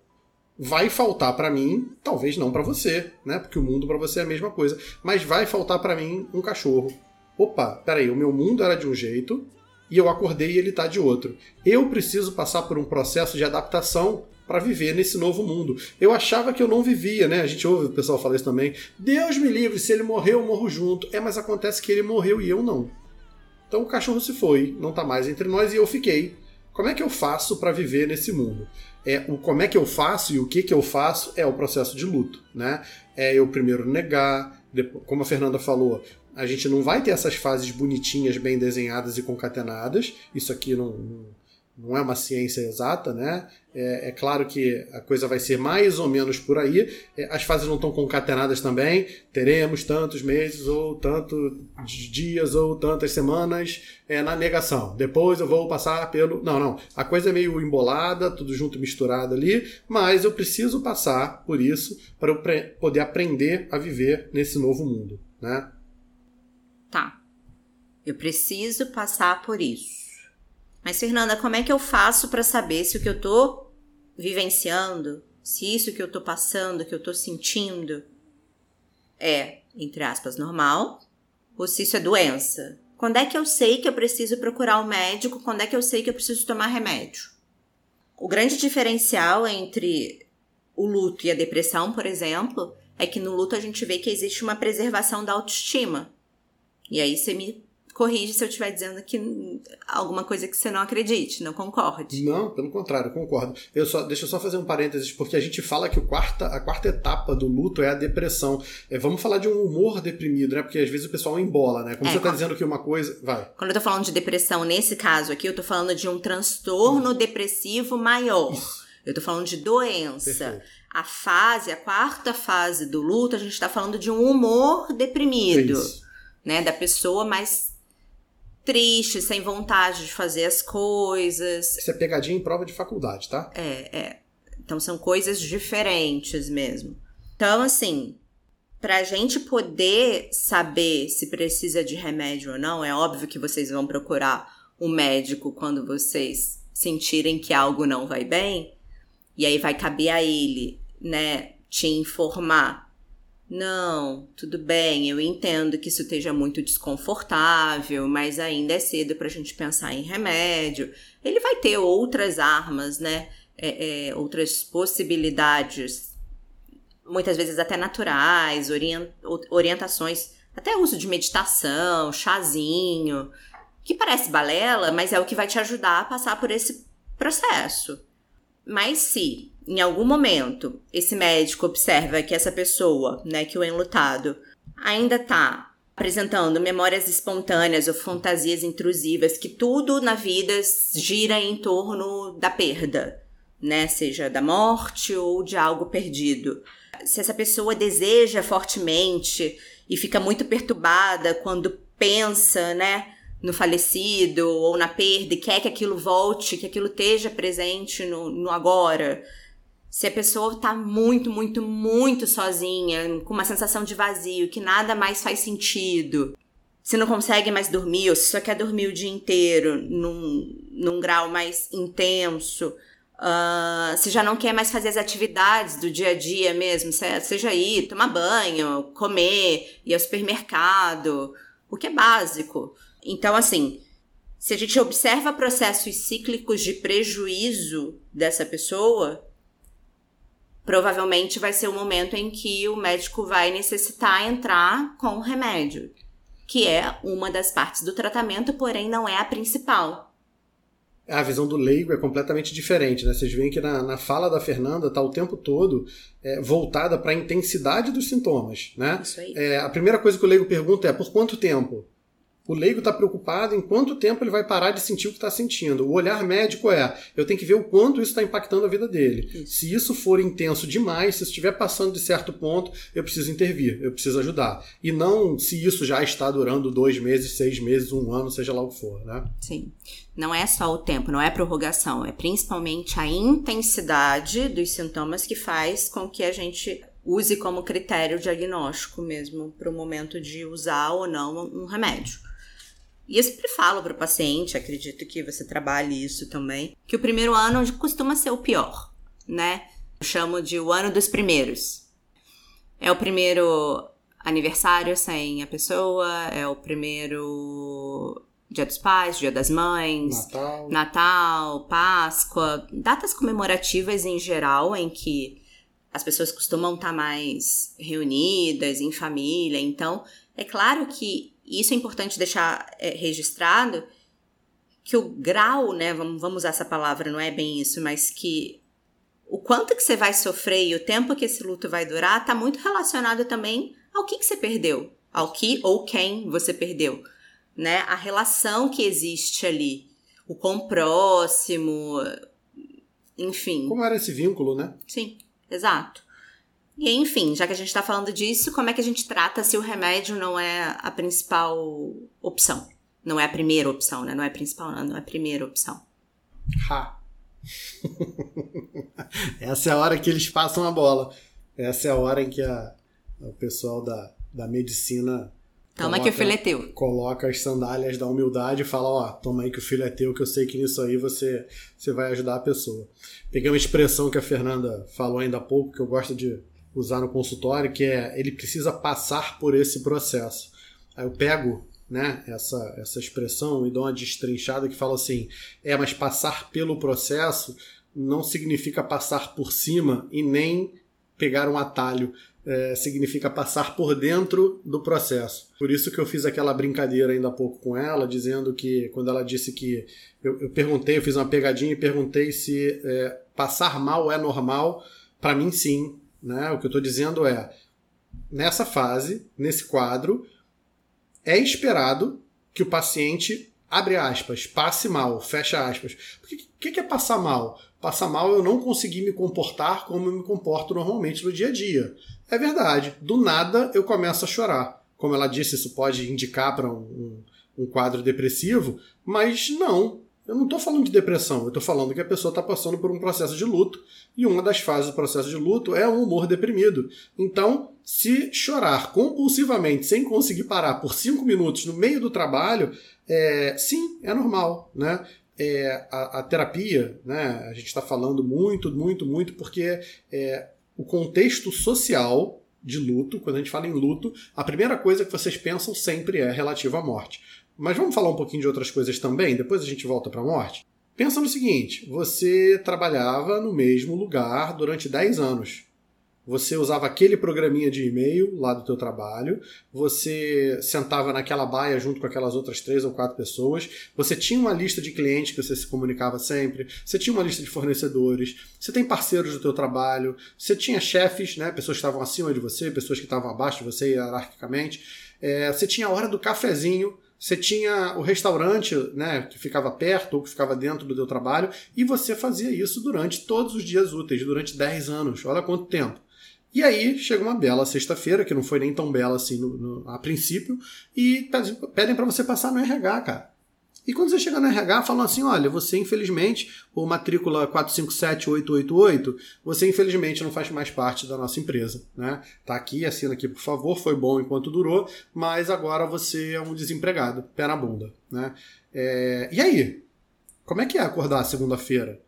vai faltar para mim, talvez não para você, né? Porque o mundo para você é a mesma coisa, mas vai faltar para mim um cachorro. Opa, peraí, o meu mundo era de um jeito e eu acordei e ele tá de outro. Eu preciso passar por um processo de adaptação para viver nesse novo mundo. Eu achava que eu não vivia, né? A gente ouve o pessoal falar isso também. Deus me livre, se ele morreu, eu morro junto. É, mas acontece que ele morreu e eu não. Então o cachorro se foi, não tá mais entre nós e eu fiquei. Como é que eu faço para viver nesse mundo? É o como é que eu faço e o que que eu faço é o processo de luto, né? É eu primeiro negar, depois, como a Fernanda falou, a gente não vai ter essas fases bonitinhas, bem desenhadas e concatenadas. Isso aqui não, não, não é uma ciência exata, né? É, é claro que a coisa vai ser mais ou menos por aí. É, as fases não estão concatenadas também. Teremos tantos meses, ou tantos dias, ou tantas semanas é, na negação. Depois eu vou passar pelo. Não, não. A coisa é meio embolada, tudo junto misturado ali, mas eu preciso passar por isso para eu poder aprender a viver nesse novo mundo, né? Tá. Eu preciso passar por isso. Mas, Fernanda, como é que eu faço para saber se o que eu tô vivenciando, se isso que eu tô passando, que eu tô sentindo é, entre aspas, normal, ou se isso é doença? Quando é que eu sei que eu preciso procurar o médico? Quando é que eu sei que eu preciso tomar remédio? O grande diferencial entre o luto e a depressão, por exemplo, é que no luto a gente vê que existe uma preservação da autoestima. E aí você me corrige se eu estiver dizendo que alguma coisa que você não acredite, não concorde. Não, pelo contrário, concordo. Eu só, deixa eu só fazer um parênteses, porque a gente fala que o quarta, a quarta etapa do luto é a depressão. É, vamos falar de um humor deprimido, né? Porque às vezes o pessoal embola, né? Como É, você tá com- dizendo que uma coisa. Vai. Quando eu tô falando de depressão, nesse caso aqui, eu tô falando de um transtorno depressivo maior. Eu tô falando de doença. Perfeito. A fase, a quarta fase do luto, a gente tá falando de um humor É deprimido. isso. né? Da pessoa mais triste, sem vontade de fazer as coisas. Isso é pegadinha em prova de faculdade, tá? É, é. Então são coisas diferentes mesmo. Então, assim, pra gente poder saber se precisa de remédio ou não, é óbvio que vocês vão procurar um médico quando vocês sentirem que algo não vai bem. E aí vai caber a ele, né, te informar. Não, tudo bem, eu entendo que isso esteja muito desconfortável, mas ainda é cedo pra gente pensar em remédio. Ele vai ter outras armas, né? é, é, outras possibilidades, muitas vezes até naturais, orientações, até uso de meditação, chazinho, que parece balela, mas é o que vai te ajudar a passar por esse processo. Mas se em algum momento esse médico observa que essa pessoa, né, que o enlutado, ainda tá apresentando memórias espontâneas ou fantasias intrusivas, que tudo na vida gira em torno da perda, né, seja da morte ou de algo perdido. Se essa pessoa deseja fortemente e fica muito perturbada quando pensa, né, no falecido ou na perda e quer que aquilo volte, que aquilo esteja presente no, no agora. Se a pessoa tá muito, muito, muito sozinha, com uma sensação de vazio, que nada mais faz sentido, se não consegue mais dormir, ou se só quer dormir o dia inteiro num, num grau mais intenso, uh, se já não quer mais fazer as atividades do dia a dia mesmo, seja ir tomar banho, comer, ir ao supermercado, o que é básico. Então, assim, se a gente observa processos cíclicos de prejuízo dessa pessoa, provavelmente vai ser o momento em que o médico vai necessitar entrar com o remédio, que é uma das partes do tratamento, porém não é a principal. A visão do leigo é completamente diferente, né? Vocês veem que na, na fala da Fernanda está o tempo todo é, voltada para a intensidade dos sintomas, né? Isso aí. É, a primeira coisa que o leigo pergunta é por quanto tempo? O leigo está preocupado em quanto tempo ele vai parar de sentir o que está sentindo. O olhar médico é: eu tenho que ver o quanto isso está impactando a vida dele. Isso. Se isso for intenso demais, se estiver passando de certo ponto, eu preciso intervir, eu preciso ajudar. E não se isso já está durando dois meses, seis meses, um ano, seja lá o que for, né? Sim. Não é só o tempo, não é prorrogação, é principalmente a intensidade dos sintomas que faz com que a gente use como critério diagnóstico mesmo para o momento de usar ou não um remédio. E eu sempre falo para o paciente, acredito que você trabalhe isso também, que o primeiro ano costuma ser o pior, né? Eu chamo de o ano dos primeiros. É o primeiro aniversário sem a pessoa, é o primeiro Dia dos Pais, Dia das Mães, Natal. Natal, Páscoa, datas comemorativas em geral em que as pessoas costumam estar mais reunidas em família. Então, é claro que isso é importante deixar é, registrado que o grau, né, vamos, vamos usar essa palavra, não é bem isso, mas que o quanto que você vai sofrer e o tempo que esse luto vai durar está muito relacionado também ao que, que você perdeu, ao que ou quem você perdeu, né? A relação que existe ali, o quão próximo, enfim. Como era esse vínculo, né? Sim, exato. E enfim, já que a gente está falando disso, como é que a gente trata se o remédio não é a principal opção? Não é a primeira opção, né? Não é a principal, não, não é a primeira opção. Ha. [LAUGHS] Essa é a hora que eles passam a bola. Essa é a hora em que a, o pessoal da, da medicina Toma que o filho é teu. coloca as sandálias da humildade e fala, ó, toma aí que o filho é teu, que eu sei que nisso aí você, você vai ajudar a pessoa. Peguei uma expressão que a Fernanda falou ainda há pouco, que eu gosto de usar no consultório, que é ele precisa passar por esse processo. Aí eu pego né, essa, essa expressão e dou uma destrinchada que fala assim: é, mas passar pelo processo não significa passar por cima e nem pegar um atalho. É, significa passar por dentro do processo. Por isso que eu fiz aquela brincadeira ainda há pouco com ela, dizendo que, quando ela disse que. Eu, eu perguntei, eu fiz uma pegadinha e perguntei se é, passar mal é normal. Para mim, sim. Né? O que eu estou dizendo é: nessa fase, nesse quadro, é esperado que o paciente, abre aspas, passe mal, fecha aspas. O que, que é passar mal? Passar mal eu não conseguir me comportar como eu me comporto normalmente no dia a dia. É verdade. Do nada eu começo a chorar. Como ela disse, isso pode indicar para um, um, um quadro depressivo, mas não. Eu não estou falando de depressão, eu estou falando que a pessoa está passando por um processo de luto e uma das fases do processo de luto é o humor deprimido. Então, se chorar compulsivamente sem conseguir parar por cinco minutos no meio do trabalho, é, sim, é normal, né? É, a, a, terapia, né? A gente está falando muito, muito, muito porque é, o contexto social de luto, quando a gente fala em luto, a primeira coisa que vocês pensam sempre é relativa à morte. Mas vamos falar um pouquinho de outras coisas também, depois a gente volta para a morte? Pensa no seguinte: você trabalhava no mesmo lugar durante 10 anos. Você usava aquele programinha de e-mail lá do teu trabalho, você sentava naquela baia junto com aquelas outras três ou quatro pessoas, você tinha uma lista de clientes que você se comunicava sempre, você tinha uma lista de fornecedores, você tem parceiros do teu trabalho, você tinha chefes, né, pessoas que estavam acima de você, pessoas que estavam abaixo de você hierarquicamente, é, você tinha a hora do cafezinho, você tinha o restaurante, né, que ficava perto ou que ficava dentro do teu trabalho, e você fazia isso durante todos os dias úteis, durante 10 anos. Olha quanto tempo. E aí chega uma bela sexta-feira, que não foi nem tão bela assim no, no, a princípio, e pedem para você passar no RH, cara. E quando você chega no RH, falam assim: olha, você infelizmente, por matrícula 457888, você infelizmente não faz mais parte da nossa empresa. Né? Tá aqui, assina aqui, por favor, foi bom enquanto durou, mas agora você é um desempregado, pé na bunda. Né? É... E aí? Como é que é acordar segunda-feira?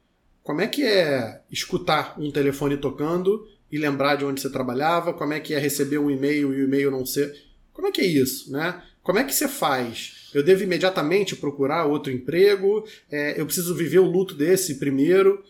Como é que é escutar um telefone tocando e lembrar de onde você trabalhava? Como é que é receber um e-mail e o e-mail não ser. Como é que é isso, né? Como é que você faz? Eu devo imediatamente procurar outro emprego? É, eu preciso viver o luto desse primeiro?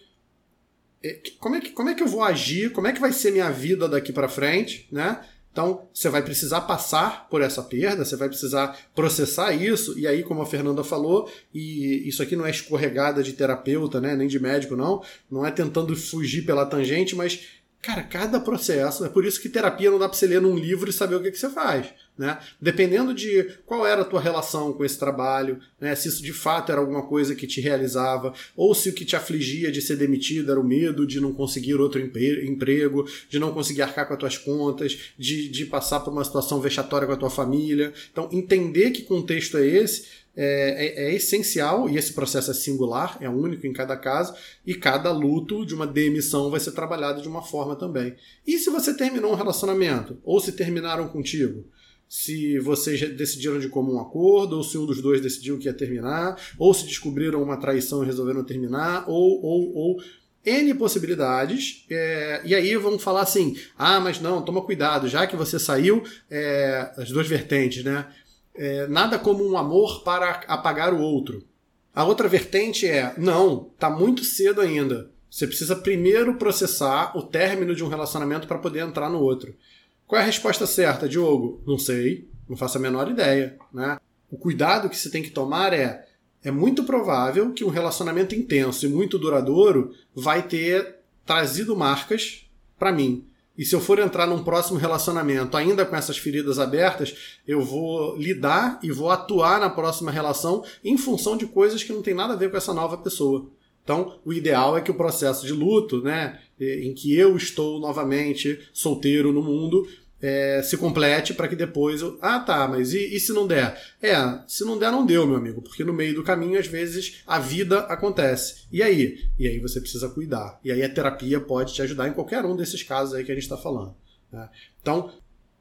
É, como, é que, como é que eu vou agir? Como é que vai ser minha vida daqui para frente? Né? Então, você vai precisar passar por essa perda, você vai precisar processar isso, e aí, como a Fernanda falou, e isso aqui não é escorregada de terapeuta, né, nem de médico, não, não é tentando fugir pela tangente, mas Cara, cada processo, é por isso que terapia não dá para você ler num livro e saber o que, que você faz. Né? Dependendo de qual era a tua relação com esse trabalho, né? se isso de fato era alguma coisa que te realizava, ou se o que te afligia de ser demitido era o medo de não conseguir outro emprego, de não conseguir arcar com as tuas contas, de, de passar por uma situação vexatória com a tua família. Então, entender que contexto é esse é, é, é, essencial, e esse processo é singular, é único em cada caso, e cada luto de uma demissão vai ser trabalhado de uma forma também. E se você terminou um relacionamento, ou se terminaram contigo? Se vocês decidiram de comum acordo, ou se um dos dois decidiu que ia terminar, ou se descobriram uma traição e resolveram terminar, ou, ou, ou. N possibilidades, é, e aí vão falar assim: ah, mas não, toma cuidado, já que você saiu, é, as duas vertentes, né? é, nada como um amor para apagar o outro. A outra vertente é: não, tá muito cedo ainda. Você precisa primeiro processar o término de um relacionamento para poder entrar no outro. Qual é a resposta certa, Diogo? Não sei, não faço a menor ideia. Né? O cuidado que se tem que tomar é: é muito provável que um relacionamento intenso e muito duradouro vai ter trazido marcas para mim. E se eu for entrar num próximo relacionamento ainda com essas feridas abertas, eu vou lidar e vou atuar na próxima relação em função de coisas que não tem nada a ver com essa nova pessoa. Então, o ideal é que o processo de luto, né, em que eu estou novamente solteiro no mundo, é, se complete para que depois eu. Ah, tá, mas e, e, se não der? É, se não der, não deu, meu amigo, porque no meio do caminho, às vezes, a vida acontece. E aí? E aí você precisa cuidar. E aí a terapia pode te ajudar em qualquer um desses casos aí que a gente está falando. Né? Então,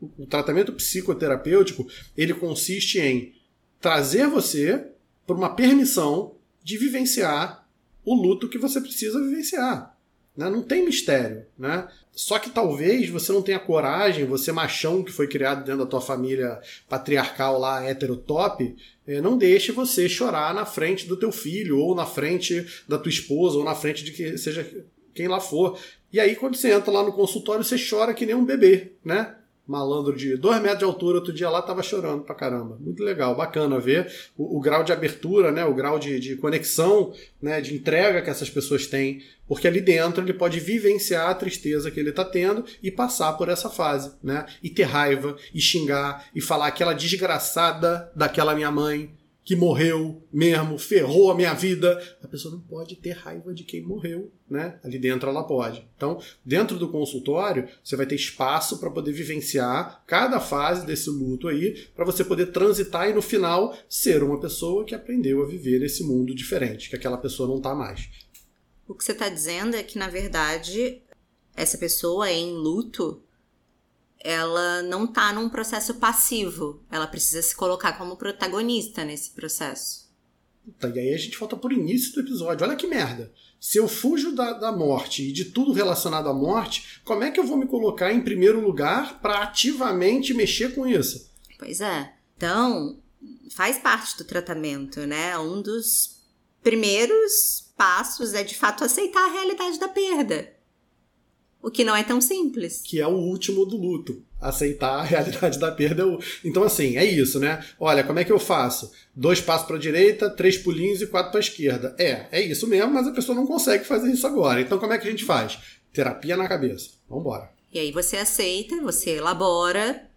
o tratamento psicoterapêutico ele consiste em trazer você para uma permissão de vivenciar o luto que você precisa vivenciar. Né? Não tem mistério. Né? Só que talvez você não tenha coragem, você machão que foi criado dentro da tua família patriarcal lá, heterotop, eh, não deixe você chorar na frente do teu filho, ou na frente da tua esposa, ou na frente de que seja quem lá for. E aí, quando você entra lá no consultório, você chora que nem um bebê, né? Malandro de dois metros de altura, outro dia lá tava chorando pra caramba. Muito legal, bacana ver o, o grau de abertura, né, o grau de, de, conexão, né, de entrega que essas pessoas têm, porque ali dentro ele pode vivenciar a tristeza que ele tá tendo e passar por essa fase, né, e ter raiva, e xingar, e falar aquela desgraçada daquela minha mãe, que morreu mesmo, ferrou a minha vida. A pessoa não pode ter raiva de quem morreu, né? Ali dentro ela pode. Então, dentro do consultório, você vai ter espaço para poder vivenciar cada fase desse luto aí, para você poder transitar e no final ser uma pessoa que aprendeu a viver esse mundo diferente, que aquela pessoa não está mais. O que você está dizendo é que, na verdade, essa pessoa é em luto ela não tá num processo passivo. Ela precisa se colocar como protagonista nesse processo. Tá, e aí a gente volta por início do episódio. Olha que merda. Se eu fujo da, da morte e de tudo relacionado à morte, como é que eu vou me colocar em primeiro lugar para ativamente mexer com isso? Pois é. Então, faz parte do tratamento, né? Um dos primeiros passos é de fato aceitar a realidade da perda. O que não é tão simples. Que é o último do luto. Aceitar a realidade da perda. Então, assim, é isso, né? Olha, como é que eu faço? Dois passos para a direita, três pulinhos e quatro para a esquerda. É, é isso mesmo, mas a pessoa não consegue fazer isso agora. Então, como é que a gente faz? Terapia na cabeça. Vamos embora. E aí você aceita, você elabora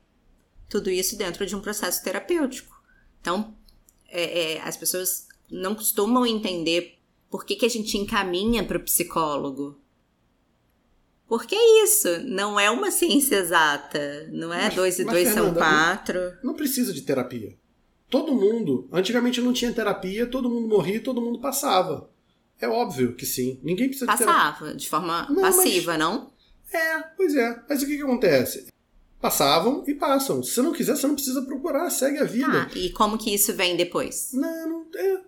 tudo isso dentro de um processo terapêutico. Então, é, é, as pessoas não costumam entender por que, que a gente encaminha para o psicólogo. Porque é isso, não é uma ciência exata, não é 2 e 2 são 4. Não precisa de terapia. todo mundo, antigamente não tinha terapia, todo mundo morria, todo mundo passava. É óbvio que sim. Ninguém precisa de terapia. Passava, de forma Não, mas- passiva, não? É, pois é. Mas o que, que acontece? Passavam e passam. Se você não quiser, você não precisa procurar, segue a vida. Ah, e como que isso vem depois? Não, não é.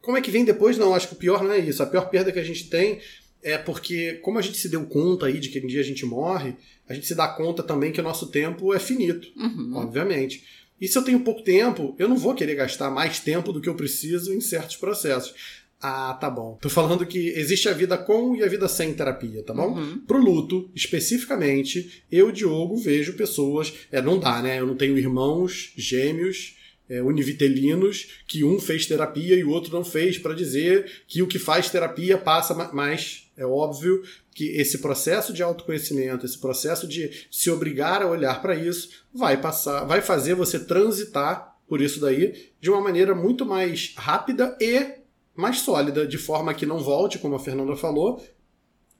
Como é que vem depois? Não, acho que o pior não é isso. A pior perda que a gente tem é porque, como a gente se deu conta aí de que um dia a gente morre, a gente se dá conta também que o nosso tempo é finito, Uhum. obviamente. E se eu tenho pouco tempo, eu não vou querer gastar mais tempo do que eu preciso em certos processos. Ah, tá bom. Tô falando que existe a vida com e a vida sem terapia, tá bom? Uhum. Pro luto, especificamente, eu, Diogo, vejo pessoas. É, não dá, né? Eu não tenho irmãos gêmeos é, univitelinos que um fez terapia e o outro não fez para dizer que o que faz terapia passa ma- mas é óbvio que esse processo de autoconhecimento, esse processo de se obrigar a olhar para isso, vai passar, vai fazer você transitar por isso daí de uma maneira muito mais rápida e mais sólida, de forma que não volte, como a Fernanda falou,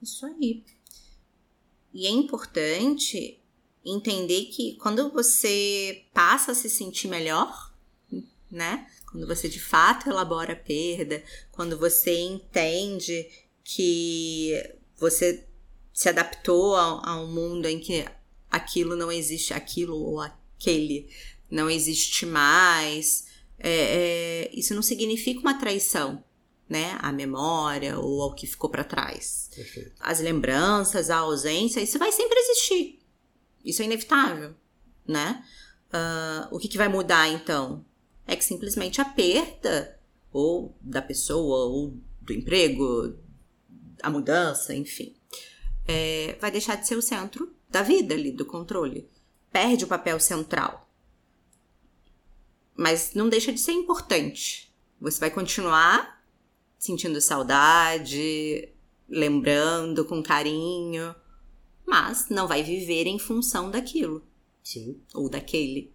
Isso aí. E é importante entender que quando você passa a se sentir melhor, né? Quando você de fato elabora a perda, quando você entende que você se adaptou a, a um mundo em que aquilo não existe, aquilo ou aquele não existe mais, é, é, isso não significa uma traição, né? À memória ou ao que ficou para trás perfeito. as lembranças, a ausência, isso vai sempre existir. Isso é inevitável, né? Ah, o que, que vai mudar então? É que simplesmente a perda, ou da pessoa, ou do emprego, a mudança, enfim, é, vai deixar de ser o centro da vida ali, do controle. Perde o papel central. Mas não deixa de ser importante. Você vai continuar sentindo saudade, lembrando com carinho, mas não vai viver em função daquilo Sim. ou daquele,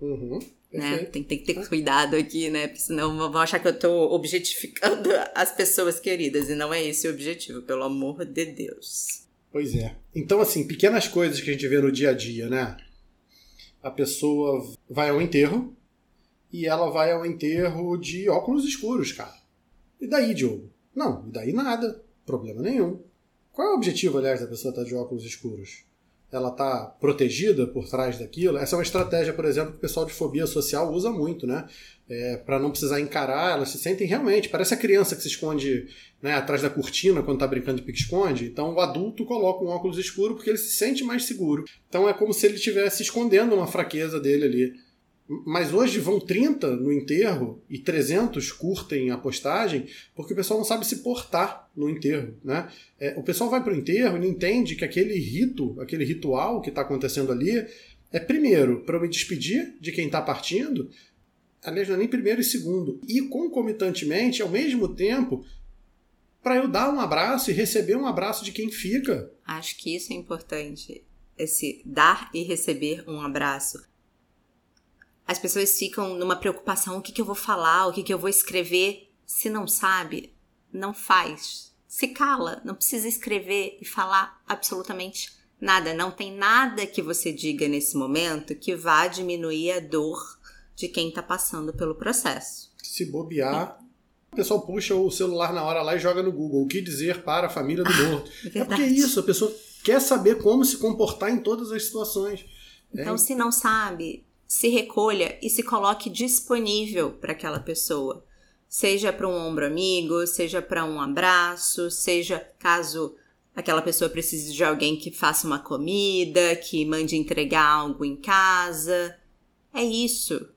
Uhum. Né? Tem, tem que ter cuidado aqui, né? Porque senão vão achar que eu tô objetificando [LAUGHS] as pessoas queridas e não é esse o objetivo, pelo amor de Deus. Pois é. Então, assim, pequenas coisas que a gente vê no dia a dia, né? A pessoa vai ao enterro e ela vai ao enterro de óculos escuros, cara. E daí, Diogo? Não, e daí nada. Problema nenhum. Qual é o objetivo, aliás, da pessoa estar de óculos escuros? Ela está protegida por trás daquilo? Essa é uma estratégia, por exemplo, que o pessoal de fobia social usa muito, né? É, para não precisar encarar, elas se sentem realmente. Parece a criança que se esconde né, atrás da cortina quando está brincando de pique-esconde. Então o adulto coloca um óculos escuro porque ele se sente mais seguro. Então é como se ele estivesse escondendo uma fraqueza dele ali. Mas hoje vão 30 no enterro e 300 curtem a postagem porque o pessoal não sabe se portar no enterro. Né? É, o pessoal vai para o enterro e não entende que aquele rito, aquele ritual que está acontecendo ali é primeiro para eu me despedir de quem está partindo, aliás, não é nem primeiro e segundo, e concomitantemente, ao mesmo tempo, para eu dar um abraço e receber um abraço de quem fica. Acho que isso é importante, esse dar e receber um abraço. As pessoas ficam numa preocupação: o que, que eu vou falar, o que, que eu vou escrever. Se não sabe, não faz. Se cala, não precisa escrever e falar absolutamente nada. Não tem nada que você diga nesse momento que vá diminuir a dor de quem está passando pelo processo. Se bobear, o pessoal puxa o celular na hora lá e joga no Google. O que dizer para a família do morto? É é verdade. porque é isso, a pessoa quer saber como se comportar em todas as situações. Então, É. se não sabe, se recolha e se coloque disponível para aquela pessoa. Seja para um ombro amigo, seja para um abraço, seja caso aquela pessoa precise de alguém que faça uma comida, que mande entregar algo em casa. É isso.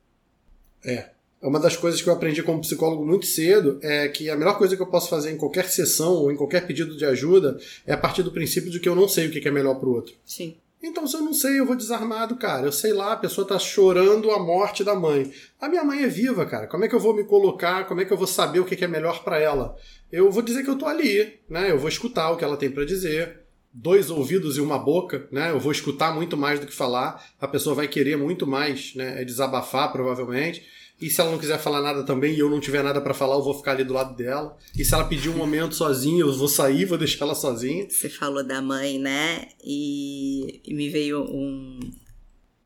É. Uma das coisas que eu aprendi como psicólogo muito cedo é que a melhor coisa que eu posso fazer em qualquer sessão ou em qualquer pedido de ajuda é a partir do princípio de que eu não sei o que é melhor para o outro. Sim. Então, se eu não sei, eu vou desarmado, cara. Eu sei lá, a pessoa tá chorando a morte da mãe. A minha mãe é viva, cara. Como é que eu vou me colocar? Como é que eu vou saber o que é melhor para ela? Eu vou dizer que eu tô ali, né? Eu vou escutar o que ela tem para dizer. Dois ouvidos e uma boca, né? Eu vou escutar muito mais do que falar. A pessoa vai querer muito mais, né? É desabafar, provavelmente. E se ela não quiser falar nada também e eu não tiver nada para falar, eu vou ficar ali do lado dela. E se ela pedir um momento sozinha, eu vou sair, vou deixar ela sozinha. Você falou da mãe, né? E, e me veio um.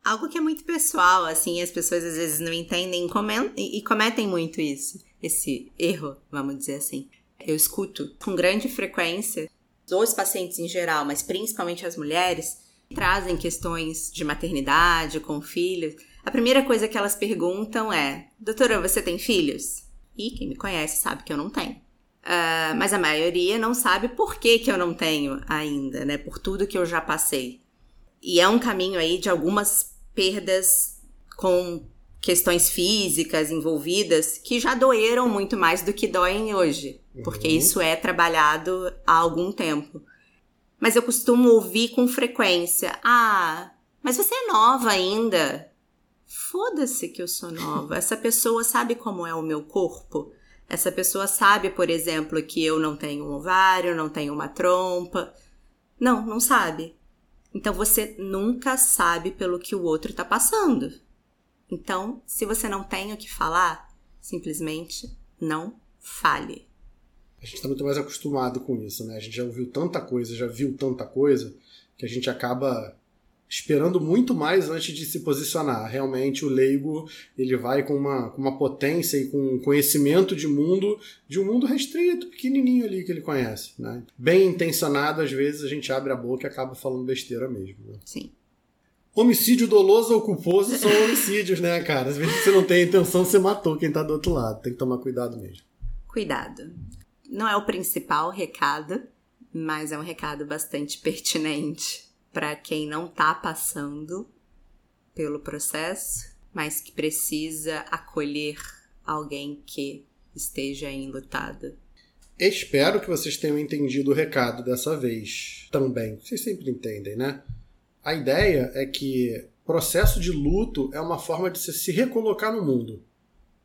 algo que é muito pessoal, assim, as pessoas às vezes não entendem e cometem muito isso, esse erro, vamos dizer assim. Eu escuto com grande frequência os pacientes em geral, mas principalmente as mulheres, trazem questões de maternidade com filhos. A primeira coisa que elas perguntam é: Doutora, você tem filhos? E quem me conhece sabe que eu não tenho. Ah, mas a maioria não sabe por que, que eu não tenho ainda, né? Por tudo que eu já passei. E é um caminho aí de algumas perdas com questões físicas envolvidas que já doeram muito mais do que doem hoje, porque Uhum. isso é trabalhado há algum tempo. Mas eu costumo ouvir com frequência: "Ah, mas você é nova ainda". Foda-se que eu sou nova. Essa pessoa sabe como é o meu corpo? Essa pessoa sabe, por exemplo, que eu não tenho um ovário, não tenho uma trompa. Não, não sabe. Então você nunca sabe pelo que o outro tá passando. Então, se você não tem o que falar, simplesmente não fale. A gente está muito mais acostumado com isso, né? A gente já ouviu tanta coisa, já viu tanta coisa, que a gente acaba esperando muito mais antes de se posicionar. Realmente, o leigo ele vai com uma, com uma potência e com um conhecimento de mundo, de um mundo restrito, pequenininho ali que ele conhece. Né? Bem intencionado, às vezes a gente abre a boca e acaba falando besteira mesmo. Né? Sim. Homicídio doloso ou culposo são [LAUGHS] homicídios, né, cara? Às vezes você não tem a intenção, você matou quem tá do outro lado. Tem que tomar cuidado mesmo. Cuidado. Não é o principal recado, mas é um recado bastante pertinente para quem não tá passando pelo processo, mas que precisa acolher alguém que esteja enlutado. Espero que vocês tenham entendido o recado dessa vez também. Vocês sempre entendem, né? A ideia é que processo de luto é uma forma de você se recolocar no mundo.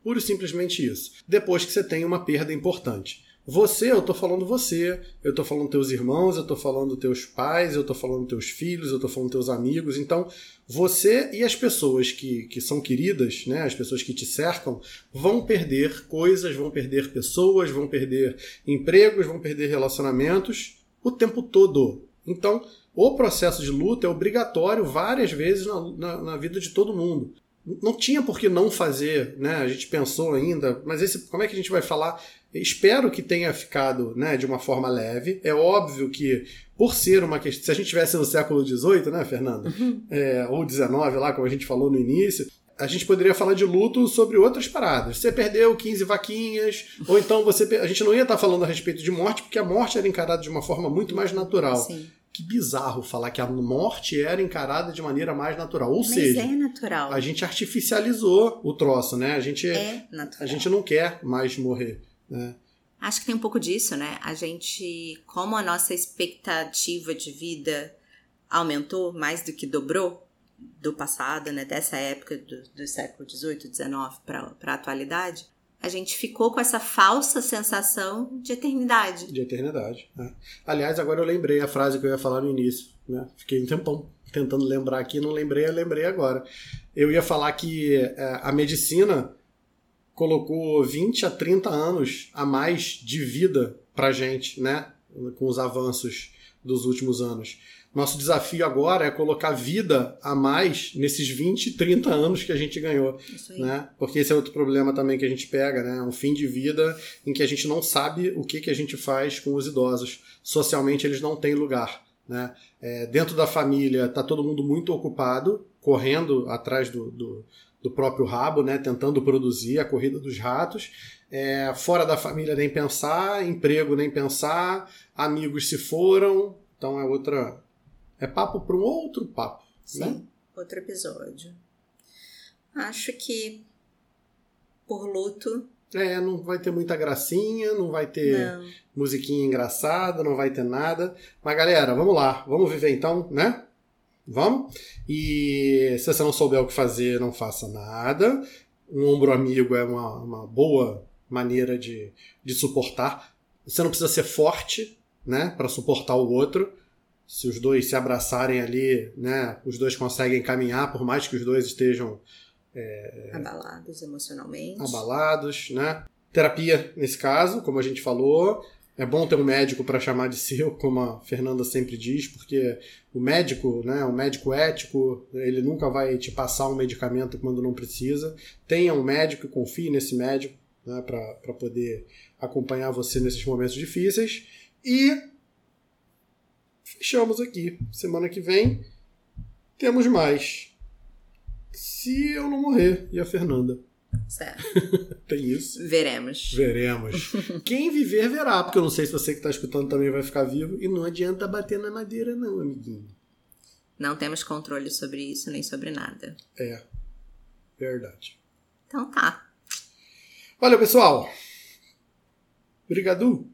Puro e simplesmente isso. Depois que você tem uma perda importante. Você, eu tô falando você, eu tô falando teus irmãos, eu tô falando teus pais, eu tô falando teus filhos, eu tô falando teus amigos. Então, você e as pessoas que, que são queridas, né, as pessoas que te cercam, vão perder coisas, vão perder pessoas, vão perder empregos, vão perder relacionamentos o tempo todo. Então, o processo de luto é obrigatório várias vezes na, na, na vida de todo mundo. Não tinha por que não fazer, né? A gente pensou ainda, mas esse, como é que a gente vai falar? Espero que tenha ficado né, de uma forma leve. É óbvio que, por ser uma questão. Se a gente tivesse no século XVIII, né, Fernando? É, ou XIX, lá, como a gente falou no início, a gente poderia falar de luto sobre outras paradas. Você perdeu 15 vaquinhas, ou então você. A gente não ia estar falando a respeito de morte, porque a morte era encarada de uma forma muito mais natural. Sim. Que bizarro falar que a morte era encarada de maneira mais natural. Ou Mas seja, é natural. a gente artificializou o troço, né? A gente, É a gente não quer mais morrer. Né? Acho que tem um pouco disso, né? A gente, como a nossa expectativa de vida aumentou mais do que dobrou do passado, né? Dessa época do, do século XVIII, XIX para a atualidade, a gente ficou com essa falsa sensação de eternidade. De eternidade. né? Aliás, agora eu lembrei a frase que eu ia falar no início. Né? Fiquei um tempão tentando lembrar aqui, não lembrei, lembrei agora. Eu ia falar que é, a medicina colocou 20 a 30 anos a mais de vida pra gente, né? Com os avanços dos últimos anos. Nosso desafio agora é colocar vida a mais nesses 20, 30 anos que a gente ganhou. Isso aí. né? Porque esse é outro problema também que a gente pega, né? Um fim de vida em que a gente não sabe o que, que a gente faz com os idosos. Socialmente eles não têm lugar, né? É, dentro da família tá todo mundo muito ocupado, correndo atrás do, do, do próprio rabo, né? Tentando produzir a corrida dos ratos. É, fora da família nem pensar, emprego nem pensar, amigos se foram, então é outra é papo para um outro papo, Sim, né? outro episódio. Acho que por luto, É, não vai ter muita gracinha, não vai ter não. musiquinha engraçada, não vai ter nada. Mas galera, vamos lá, vamos viver então, né? Vamos? E se você não souber o que fazer, não faça nada. Um ombro amigo é uma, uma boa maneira de, de suportar. Você não precisa ser forte, né, para suportar o outro. Se os dois se abraçarem ali, né, os dois conseguem caminhar, por mais que os dois estejam abalados emocionalmente. abalados, né? Terapia, nesse caso, como a gente falou, É bom ter um médico para chamar de seu, [LAUGHS] como a Fernanda sempre diz, porque o médico, né, o médico ético, ele nunca vai te passar um medicamento quando não precisa. Tenha um médico e confie nesse médico né, para poder acompanhar você nesses momentos difíceis. E fechamos aqui. Semana que vem temos mais. Se eu não morrer, e a Fernanda. Certo. [LAUGHS] Tem isso. Veremos. Veremos. [LAUGHS] Quem viver, verá, porque eu não sei se você que está escutando também vai ficar vivo. E não adianta bater na madeira, não, amiguinho. Não temos controle sobre isso nem sobre nada. É. Verdade. Então tá. Valeu, pessoal. Obrigado.